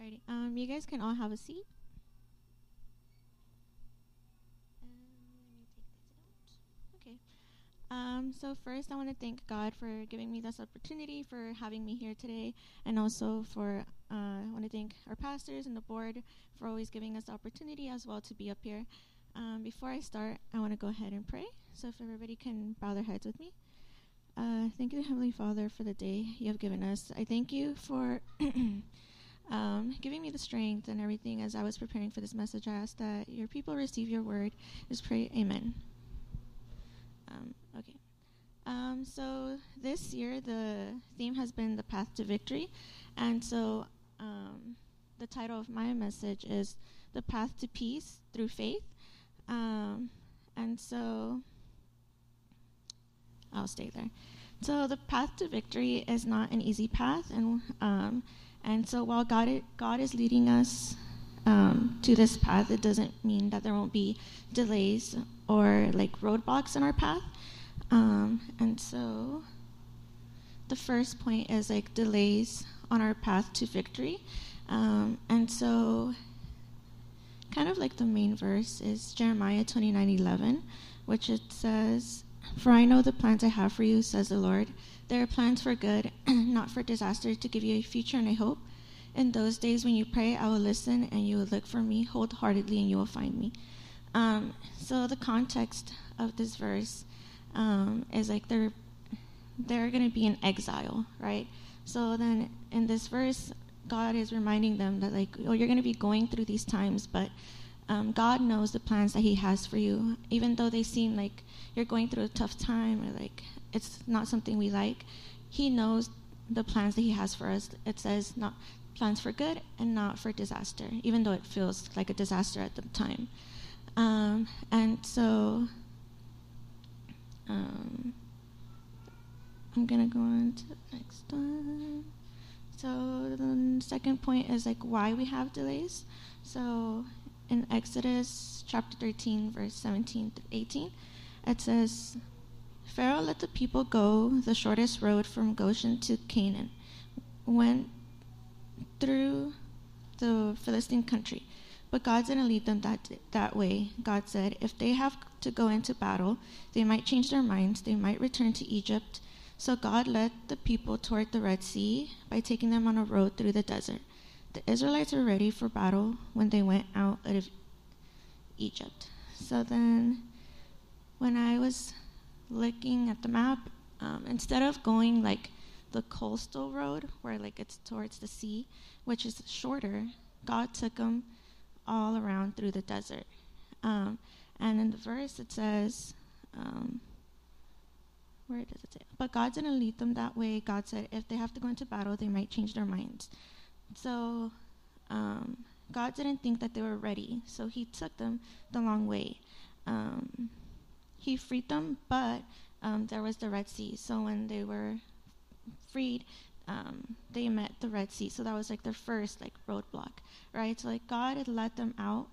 Alrighty. Um, you guys can all have a seat. Um, Okay. Um, so first, I want to thank God for giving me this opportunity, for having me here today, and also for uh, I want to thank our pastors and the board for always giving us the opportunity as well to be up here. Um, before I start, I want to go ahead and pray. So if everybody can bow their heads with me. Uh, thank you, Heavenly Father, for the day you have given us. I thank you for um, giving me the strength and everything as I was preparing for this message. I ask that your people receive your word. Just pray, Amen. Um, okay. Um, so this year, the theme has been the path to victory. And so um, the title of my message is The Path to Peace Through Faith. Um, and so I'll stay there. So the path to victory is not an easy path, and um, and so while God God is leading us um, to this path, it doesn't mean that there won't be delays or like roadblocks in our path. Um, and so the first point is like delays on our path to victory, um, and so kind of like the main verse is Jeremiah twenty nine eleven, which it says, For I know the plans I have for you, says the Lord. They are plans for good, not for disaster, to give you a future and a hope. In those days when you pray, I will listen and you will look for me wholeheartedly and you will find me. Um, so the context of this verse um, is like they're they're going to be in exile, right? So then in this verse, God is reminding them that like, oh, you're going to be going through these times, but um, God knows the plans that He has for you, even though they seem like you're going through a tough time or like it's not something we like. He knows the plans that He has for us. It says not plans for good and not for disaster, even though it feels like a disaster at the time. Um, and so um, I'm gonna go on to the next one. So the second point is like why we have delays. So in Exodus chapter 13, verse 17 to 18, it says, Pharaoh let the people go the shortest road from Goshen to Canaan, went through the Philistine country. But God didn't lead them that, that way. God said, if they have to go into battle, they might change their minds, they might return to Egypt. So God led the people toward the Red Sea by taking them on a road through the desert. The Israelites were ready for battle when they went out of Egypt. So then, when I was looking at the map, um, instead of going like the coastal road where like it's towards the sea, which is shorter, God took them all around through the desert. Um, and in the verse it says, um, where does it say? But God didn't lead them that way. God said if they have to go into battle, they might change their minds. So um, God didn't think that they were ready, so He took them the long way. Um, he freed them, but um, there was the Red Sea. So when they were freed, um, they met the Red Sea. So that was like their first like roadblock, right? So like God had let them out,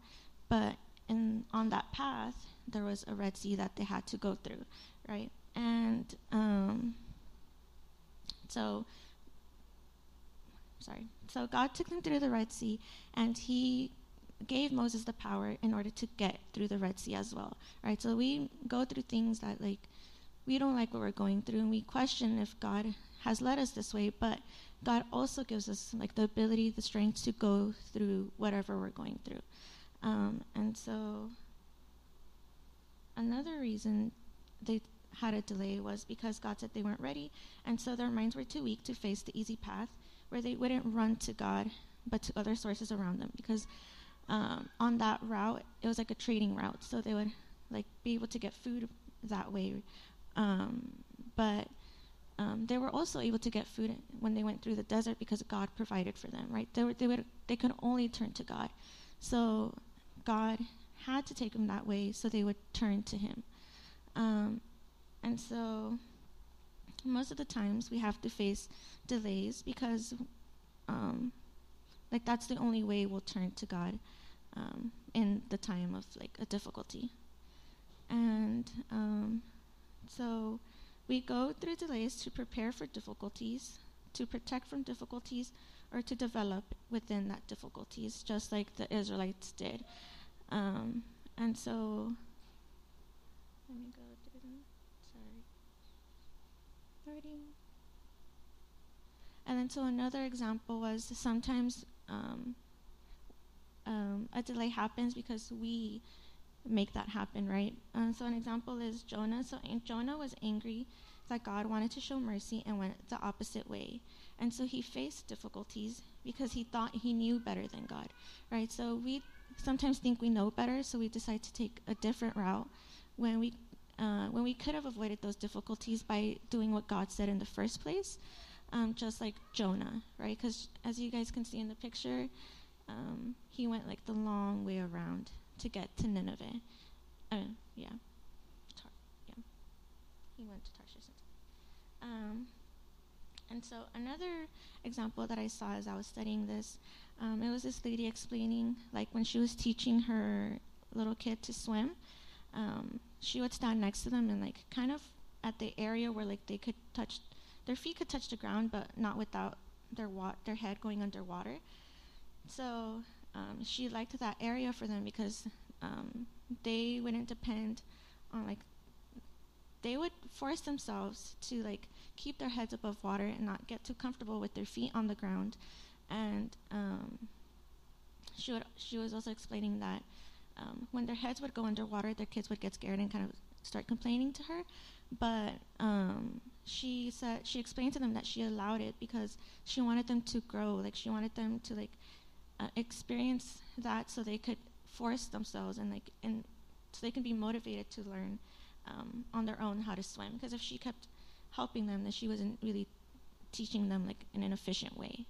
but in on that path there was a Red Sea that they had to go through, right? And um, so sorry. So God took them through the Red Sea, and He gave Moses the power in order to get through the Red Sea as well, right? So we go through things that like we don't like what we're going through, and we question if God has led us this way, but God also gives us like the ability, the strength to go through whatever we're going through. Um, and so another reason they had a delay was because God said they weren't ready, and so their minds were too weak to face the easy path where they wouldn't run to God but to other sources around them because um, on that route it was like a trading route so they would like be able to get food that way. Um, but um, they were also able to get food when they went through the desert because God provided for them right? They, were, they, would, they could only turn to God. So God had to take them that way so they would turn to him. Um, and so most of the times we have to face delays because um, like that's the only way we'll turn to god um, in the time of like a difficulty and um, so we go through delays to prepare for difficulties to protect from difficulties or to develop within that difficulties, just like the Israelites did. Um, and so, let me go through them. Sorry. Already. And then, so another example was sometimes um, um, a delay happens because we make that happen, right? Um, so an example is Jonah. So Jonah was angry that God wanted to show mercy and went the opposite way. And so he faced difficulties because he thought he knew better than God, right? So we sometimes think we know better, so we decide to take a different route when we uh, when we could have avoided those difficulties by doing what God said in the first place, um, just like Jonah, right? Because as you guys can see in the picture, um, he went like the long way around to get to Nineveh. Uh, yeah, Tar- yeah, he went to Tarshish. Um, and so another example that I saw as I was studying this, um, it was this lady explaining, like when she was teaching her little kid to swim, um, she would stand next to them and like kind of at the area where like they could touch, their feet could touch the ground, but not without their wa- their head going underwater. So um, she liked that area for them because um, they wouldn't depend on like they would force themselves to like keep their heads above water and not get too comfortable with their feet on the ground and um, she would she was also explaining that um, when their heads would go underwater their kids would get scared and kind of start complaining to her but um, she said she explained to them that she allowed it because she wanted them to grow like she wanted them to like uh, experience that so they could force themselves and like and so they can be motivated to learn um, on their own how to swim. Because if she kept helping them, then she wasn't really teaching them like in an efficient way.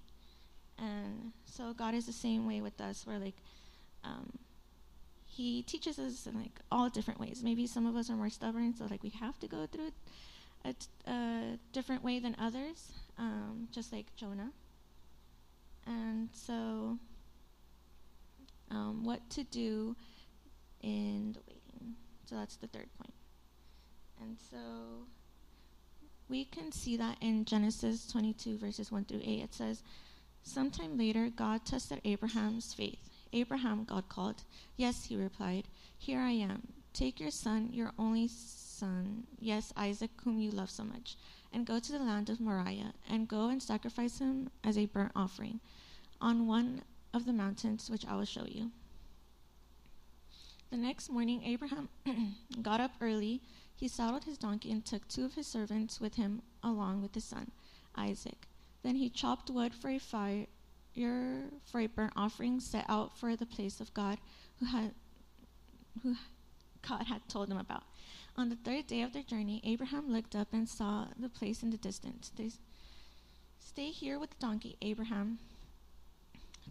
And so God is the same way with us, where like um, He teaches us in like all different ways. Maybe some of us are more stubborn, so like we have to go through a, a different way than others, um, just like Jonah. And so, um, what to do in the waiting. So that's the third point. And so we can see that in Genesis 22, verses 1 through 8. It says, Sometime later, God tested Abraham's faith. Abraham, God called. Yes, he replied, Here I am. Take your son, your only son, yes, Isaac, whom you love so much, and go to the land of Moriah, and go and sacrifice him as a burnt offering on one of the mountains which I will show you. The next morning, Abraham got up early he saddled his donkey and took two of his servants with him along with his son, Isaac. Then he chopped wood for a fire for a burnt offering set out for the place of God who had who God had told him about. On the third day of their journey, Abraham looked up and saw the place in the distance. They, Stay here with the donkey, Abraham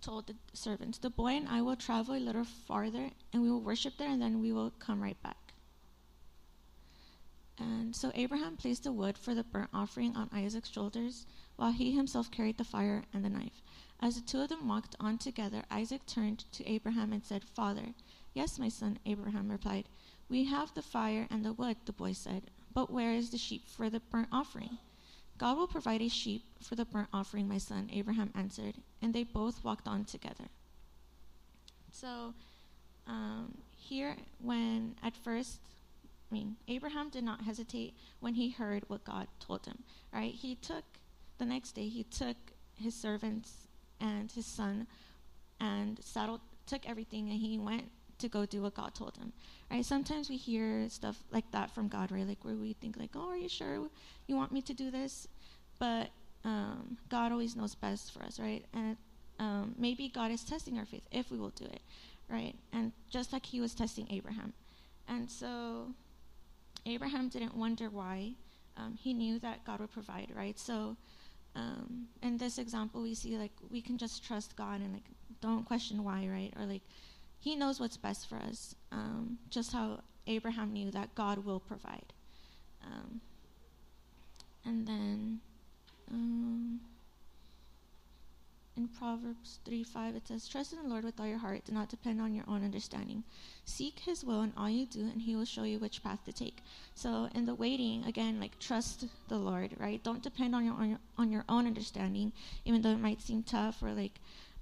told the servants. The boy and I will travel a little farther, and we will worship there, and then we will come right back. And so Abraham placed the wood for the burnt offering on Isaac's shoulders, while he himself carried the fire and the knife. As the two of them walked on together, Isaac turned to Abraham and said, Father. Yes, my son, Abraham replied. We have the fire and the wood, the boy said, but where is the sheep for the burnt offering? God will provide a sheep for the burnt offering, my son, Abraham answered, and they both walked on together. So, um, here, when at first I mean, Abraham did not hesitate when he heard what God told him, right? He took, the next day, he took his servants and his son and saddled, took everything, and he went to go do what God told him, right? Sometimes we hear stuff like that from God, right? Like where we think, like, oh, are you sure you want me to do this? But um, God always knows best for us, right? And um, maybe God is testing our faith if we will do it, right? And just like He was testing Abraham. And so Abraham didn't wonder why. Um, he knew that God would provide, right? So, um, in this example, we see like we can just trust God and like don't question why, right? Or like He knows what's best for us. Um, just how Abraham knew that God will provide. Um, and then, um, Proverbs 3 5, it says, Trust in the Lord with all your heart, do not depend on your own understanding. Seek his will in all you do, and he will show you which path to take. So, in the waiting, again, like trust the Lord, right? Don't depend on your, on your, on your own understanding, even though it might seem tough or like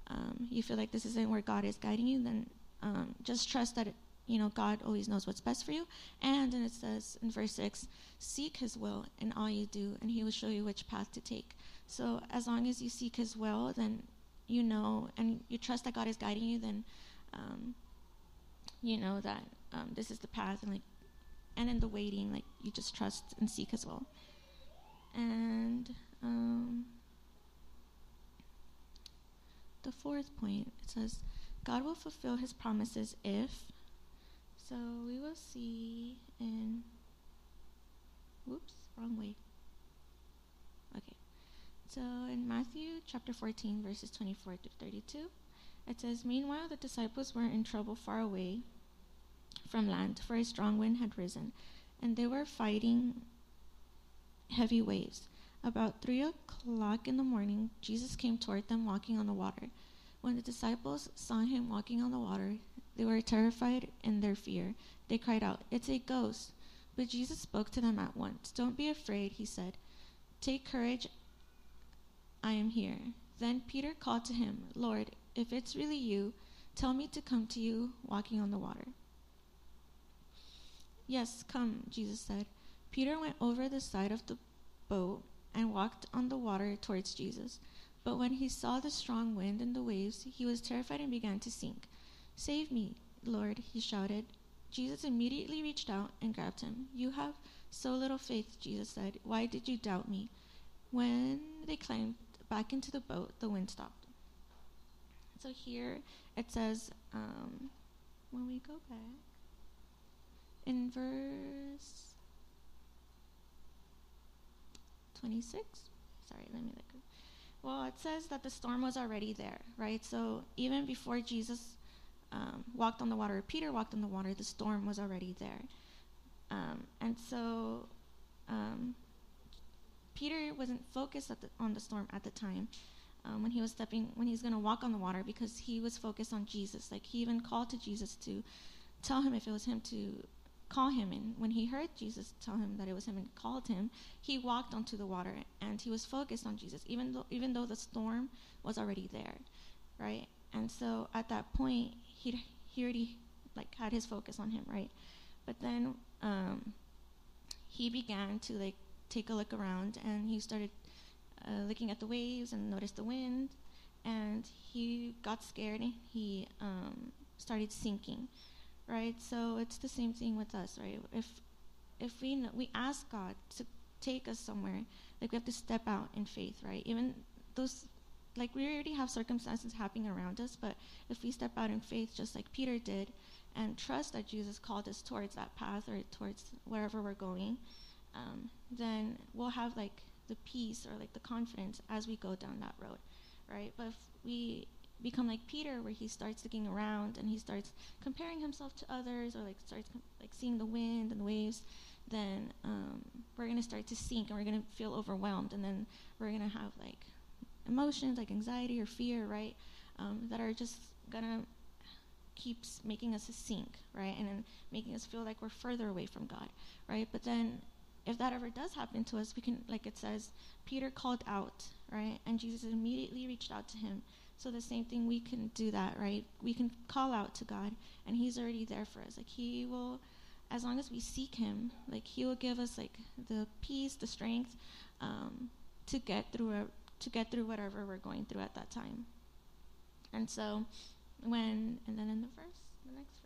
um, you feel like this isn't where God is guiding you, then um, just trust that, it, you know, God always knows what's best for you. And then it says in verse 6, Seek his will in all you do, and he will show you which path to take. So as long as you seek His will, then you know and you trust that God is guiding you, then um, you know that um, this is the path, and like, and in the waiting, like you just trust and seek as well. And um, the fourth point it says, God will fulfill His promises if. So we will see in. Whoops, wrong way. So in Matthew chapter 14, verses 24 to 32, it says, Meanwhile, the disciples were in trouble far away from land, for a strong wind had risen, and they were fighting heavy waves. About three o'clock in the morning, Jesus came toward them walking on the water. When the disciples saw him walking on the water, they were terrified in their fear. They cried out, It's a ghost! But Jesus spoke to them at once. Don't be afraid, he said. Take courage, I am here. Then Peter called to him, Lord, if it's really you, tell me to come to you walking on the water. Yes, come, Jesus said. Peter went over the side of the boat and walked on the water towards Jesus. But when he saw the strong wind and the waves, he was terrified and began to sink. Save me, Lord, he shouted. Jesus immediately reached out and grabbed him. You have so little faith, Jesus said. Why did you doubt me? When they climbed back into the boat, the wind stopped. So here it says, um, when we go back, in verse 26, sorry, let me look. Well, it says that the storm was already there, right? So even before Jesus um, walked on the water, Peter walked on the water, the storm was already there. Um, and so um, Peter wasn't focused the, on the storm at the time um, when he was stepping, when he was going to walk on the water because he was focused on Jesus. Like he even called to Jesus to tell him if it was him to call him. And when he heard Jesus tell him that it was him and called him, he walked onto the water and he was focused on Jesus, even though even though the storm was already there, right? And so at that point, he he already like had his focus on him, right? But then um, he began to like take a look around and he started uh, looking at the waves and noticed the wind and he got scared and he um, started sinking right? So it's the same thing with us right? If if we know, we ask god to take us somewhere like we have to step out in faith right? Even those like we already have circumstances happening around us but if we step out in faith just like peter did and trust that jesus called us towards that path or towards wherever we're going um, then we'll have like the peace or like the confidence as we go down that road, right? But if we become like Peter, where he starts looking around and he starts comparing himself to others, or like starts com- like seeing the wind and the waves, then um, we're gonna start to sink and we're gonna feel overwhelmed, and then we're gonna have like emotions like anxiety or fear, right? Um, that are just gonna keeps making us sink, right? And then making us feel like we're further away from God, right? But then if that ever does happen to us, we can, like it says, Peter called out, right? And Jesus immediately reached out to him. So the same thing, we can do that, right? We can call out to God, and He's already there for us. Like He will, as long as we seek Him, like He will give us like the peace, the strength, um, to get through a, to get through whatever we're going through at that time. And so, when and then in the verse, the next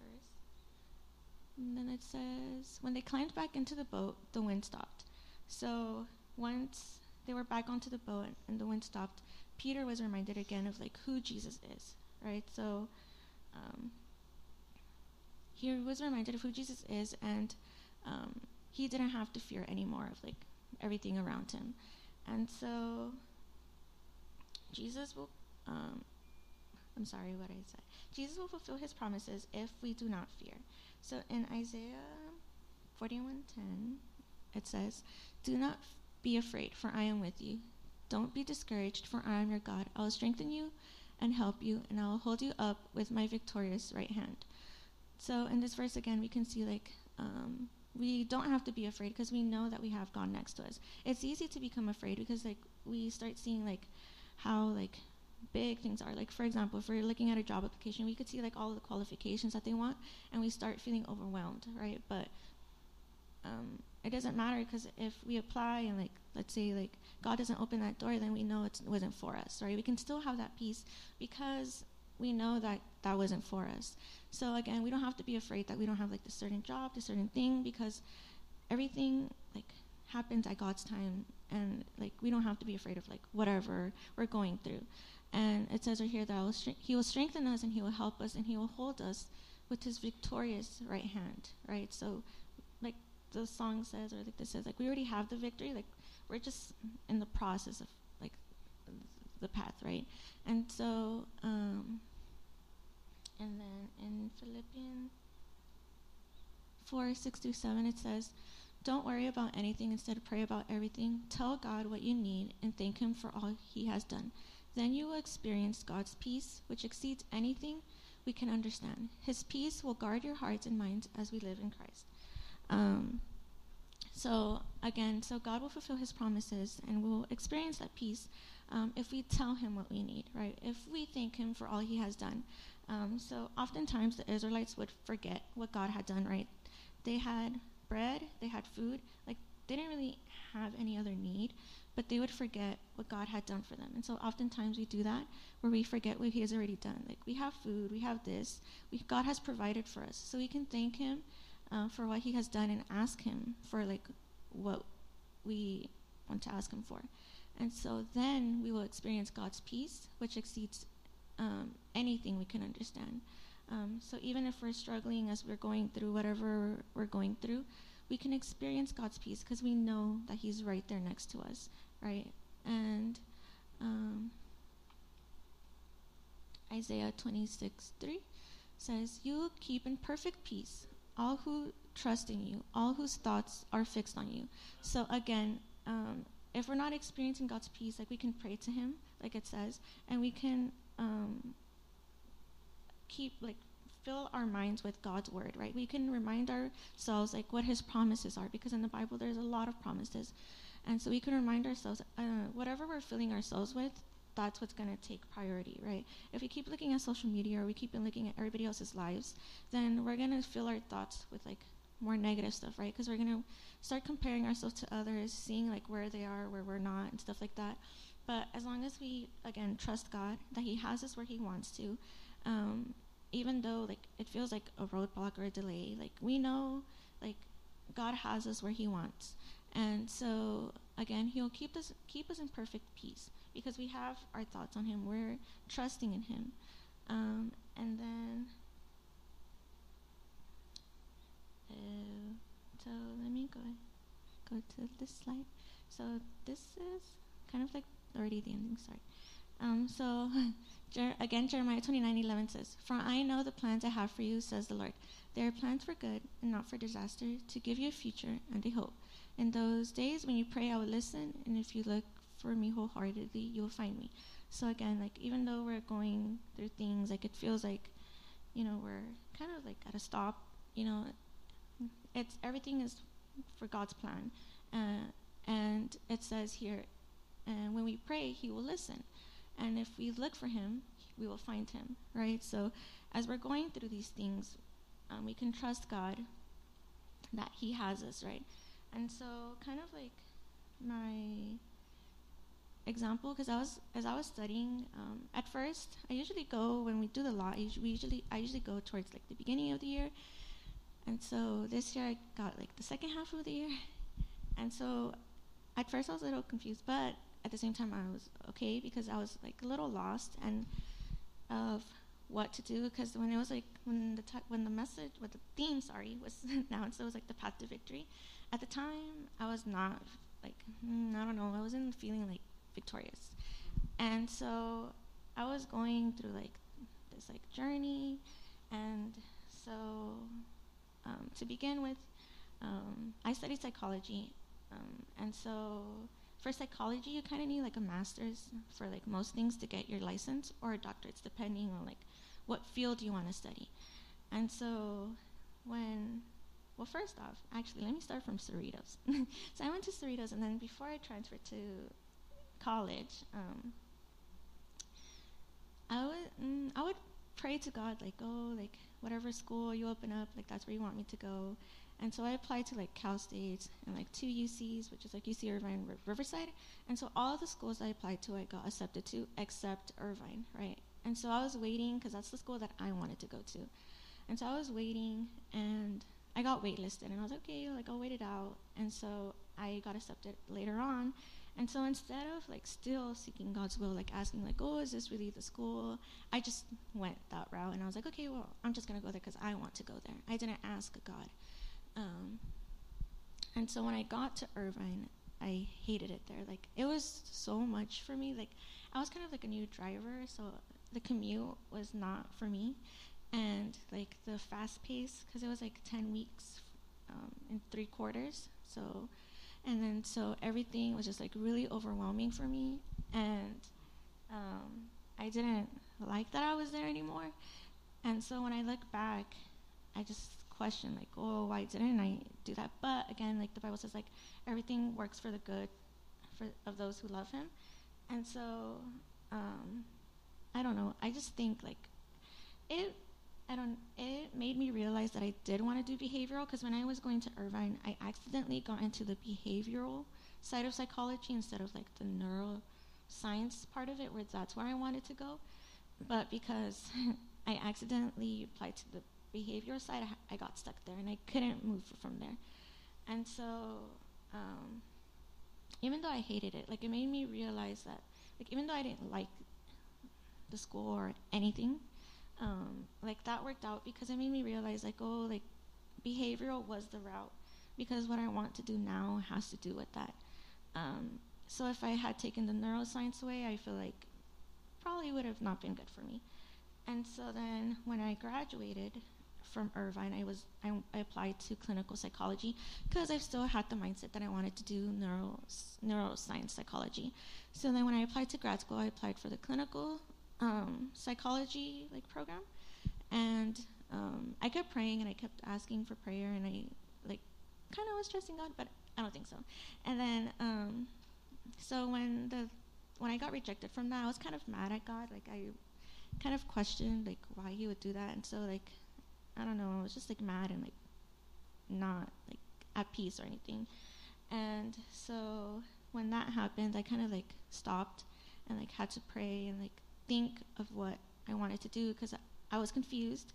and then it says, when they climbed back into the boat, the wind stopped. So once they were back onto the boat and the wind stopped, Peter was reminded again of like who Jesus is, right? So um, he was reminded of who Jesus is, and um, he didn't have to fear anymore of like everything around him. And so Jesus will, um, I'm sorry what I said. Jesus will fulfill his promises if we do not fear. So in Isaiah 41:10, it says, "Do not be afraid, for I am with you. Don't be discouraged, for I am your God. I will strengthen you and help you, and I will hold you up with my victorious right hand. So in this verse again, we can see like um, we don't have to be afraid because we know that we have God next to us. It's easy to become afraid because like we start seeing like how like big things are. Like for example, if we're looking at a job application, we could see like all the qualifications that they want, and we start feeling overwhelmed, right? But um, it doesn't matter because if we apply and like let's say like God doesn't open that door, then we know it wasn't for us, right? We can still have that peace because we know that that wasn't for us. So again, we don't have to be afraid that we don't have like the certain job, the certain thing, because everything happens at God's time, and like we don't have to be afraid of like whatever we're going through. And it says right here that will He will strengthen us and He will help us and He will hold us with His victorious right hand, right? So, like the song says, or like this says, like we already have the victory. Like we're just in the process of like the path, right? And so. um and then in Philippians 4 6 through 7, it says, Don't worry about anything, instead, pray about everything. Tell God what you need and thank Him for all He has done. Then you will experience God's peace, which exceeds anything we can understand. His peace will guard your hearts and minds as we live in Christ. Um, so, again, so God will fulfill His promises and we'll experience that peace um, if we tell Him what we need, right? If we thank Him for all He has done. Um, so oftentimes the Israelites would forget what God had done, right? They had bread, they had food, like they didn't really have any other need, but they would forget what God had done for them. And so oftentimes we do that where we forget what He has already done. Like we have food, we have this, we, God has provided for us. So we can thank Him uh, for what He has done and ask Him for like what we want to ask Him for. And so then we will experience God's peace, which exceeds um, anything we can understand. Um, so even if we're struggling as we're going through whatever we're going through, we can experience God's peace because we know that He's right there next to us, right? And um, Isaiah 26 3 says, You will keep in perfect peace all who trust in you, all whose thoughts are fixed on you. So again, um, if we're not experiencing God's peace, like we can pray to Him, like it says, and we can um, keep like fill our minds with God's word, right? We can remind ourselves like what His promises are, because in the Bible there's a lot of promises, and so we can remind ourselves uh, whatever we're filling ourselves with, that's what's going to take priority, right? If we keep looking at social media or we keep looking at everybody else's lives, then we're going to fill our thoughts with like more negative stuff, right? Because we're going to start comparing ourselves to others, seeing like where they are, where we're not, and stuff like that. But as long as we, again, trust God that He has us where He wants to, um, even though like it feels like a roadblock or a delay, like we know, like God has us where He wants, and so again, He'll keep us keep us in perfect peace because we have our thoughts on Him. We're trusting in Him, um, and then. Uh, so let me go go to this slide. So this is kind of like already the ending, sorry. Um, so, again, Jeremiah 29 11 says, For I know the plans I have for you, says the Lord. They are plans for good and not for disaster, to give you a future and a hope. In those days when you pray, I will listen, and if you look for me wholeheartedly, you will find me. So, again, like, even though we're going through things, like, it feels like, you know, we're kind of like at a stop, you know, it's everything is for God's plan. Uh, and it says here, and when we pray, He will listen. And if we look for Him, we will find Him, right? So as we're going through these things, um, we can trust God that He has us, right? And so, kind of like my example, because I was as I was studying, um, at first I usually go when we do the law. we usually I usually go towards like the beginning of the year, and so this year I got like the second half of the year, and so at first I was a little confused, but at the same time I was okay because I was like a little lost and of what to do because when it was like when the when the message what the theme sorry was announced it was like the path to victory. At the time I was not like mm, I don't know I wasn't feeling like victorious. And so I was going through like this like journey and so um, to begin with um, I studied psychology um, and so for psychology, you kind of need like a master's for like most things to get your license or a doctorate, depending on like what field you want to study. And so when, well, first off, actually, let me start from Cerritos. so I went to Cerritos, and then before I transferred to college, um, I would mm, I would pray to God like, oh, like whatever school you open up, like that's where you want me to go. And so I applied to like Cal State and like two UCs, which is like UC Irvine, R- Riverside. And so all the schools I applied to, I got accepted to, except Irvine, right? And so I was waiting because that's the school that I wanted to go to. And so I was waiting, and I got waitlisted, and I was like, okay, like I'll wait it out. And so I got accepted later on. And so instead of like still seeking God's will, like asking like, oh, is this really the school? I just went that route, and I was like, okay, well, I'm just gonna go there because I want to go there. I didn't ask God. Um, and so when I got to Irvine, I hated it there. Like it was so much for me. Like I was kind of like a new driver, so the commute was not for me, and like the fast pace because it was like ten weeks um, in three quarters. So, and then so everything was just like really overwhelming for me, and um, I didn't like that I was there anymore. And so when I look back, I just question like, oh, why didn't I do that? But again, like the Bible says, like everything works for the good for of those who love Him, and so um, I don't know. I just think like it. I don't. It made me realize that I did want to do behavioral because when I was going to Irvine, I accidentally got into the behavioral side of psychology instead of like the neuroscience part of it, where that's where I wanted to go. But because I accidentally applied to the behavioral side, I, got stuck there and I couldn't move from there. And so, um, even though I hated it, like it made me realize that, like even though I didn't like the school or anything, um, like that worked out because it made me realize like oh like behavioral was the route because what I want to do now has to do with that. Um, so if I had taken the neuroscience way, I feel like probably would have not been good for me. And so then when I graduated from Irvine, I was I, I applied to clinical psychology because I still had the mindset that I wanted to do neuro neuroscience psychology. So then when I applied to grad school, I applied for the clinical um, psychology like program, and um, I kept praying and I kept asking for prayer and I like kind of was trusting God, but I don't think so. And then um, so when the when I got rejected from that, I was kind of mad at God. Like I kind of questioned like why He would do that, and so like I don't know, I was just like mad and like not like at peace or anything. And so when that happened, I kind of like stopped and like had to pray and like think of what I wanted to do because I, was confused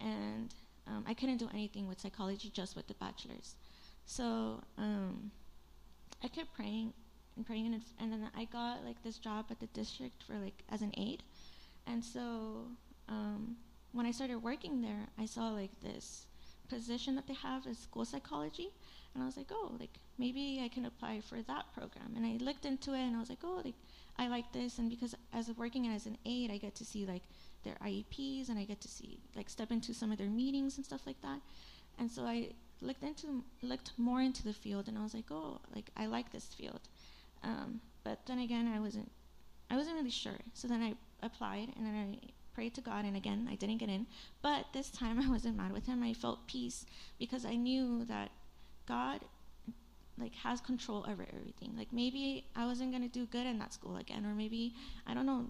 and um, I couldn't do anything with psychology just with the bachelor's. So um, I kept praying and praying and, and then I got like this job at the district for like as an aide. And so um, when I started working there, I saw like this position that they have as school psychology, and I was like, oh, like maybe I can apply for that program. And I looked into it, and I was like, oh, like I like this, and because as of working as an aide, I get to see like their IEPs, and I get to see like step into some of their meetings and stuff like that. And so I looked into looked more into the field, and I was like, oh, like I like this field. Um, but then again, I wasn't I wasn't really sure. So then I applied, and then I prayed to God, and again, I didn't get in. But this time, I wasn't mad with him. I felt peace because I knew that God like has control over everything. Like maybe I wasn't gonna do good in that school again, or maybe I don't know.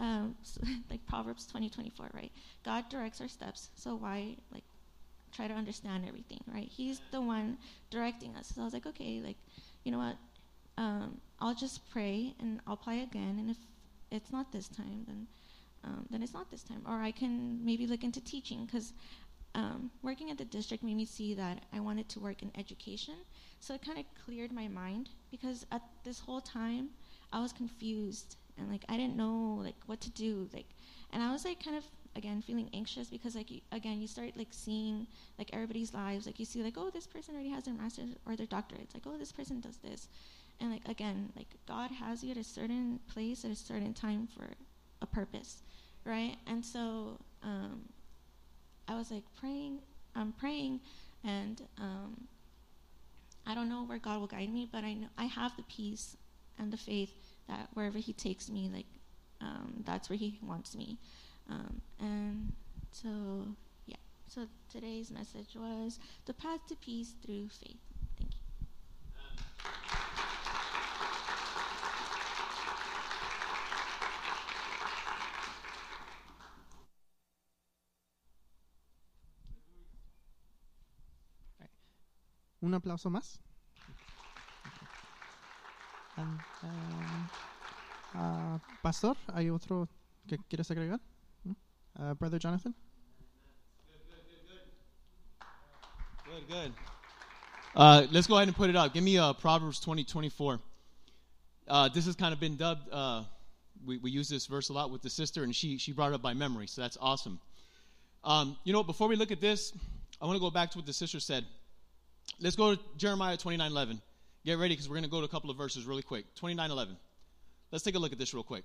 Um, like Proverbs twenty twenty four, right? God directs our steps, so why like try to understand everything, right? He's the one directing us. So I was like, okay, like you know what? Um, I'll just pray and I'll apply again, and if it's not this time, then um, then it's not this time. Or I can maybe look into teaching because um, working at the district made me see that I wanted to work in education. So it kind of cleared my mind because at this whole time I was confused and like I didn't know like what to do like and I was like kind of again feeling anxious because like again you start like seeing like everybody's lives like you see like oh this person already has their master's or their doctorate it's like oh this person does this and like again like God has you at a certain place at a certain time for a purpose right? And so um, I was like praying, I'm praying, and um, I don't know where God will guide me, but I know I have the peace and the faith that wherever He takes me, like um, that's where He wants me. Um, and so, yeah. So today's message was the path to peace through faith. Thank you. Un aplauso más. And, um, uh, Pastor, ¿hay otro que quieres agregar? Uh, Brother Jonathan? Good, good. Uh, let's go ahead and put it up. Give me uh, Proverbs 20, 24. Uh, this has kind of been dubbed, uh, we, we use this verse a lot with the sister, and she, she brought it up by memory, so that's awesome. Um, you know, before we look at this, I want to go back to what the sister said. Let's go to Jeremiah 29, 11. Get ready because we're going to go to a couple of verses really quick. 29, 11. Let's take a look at this real quick.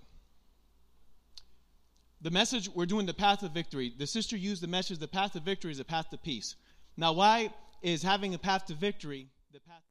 The message, we're doing the path of victory. The sister used the message, the path of victory is the path to peace. Now, why is having a path to victory the path?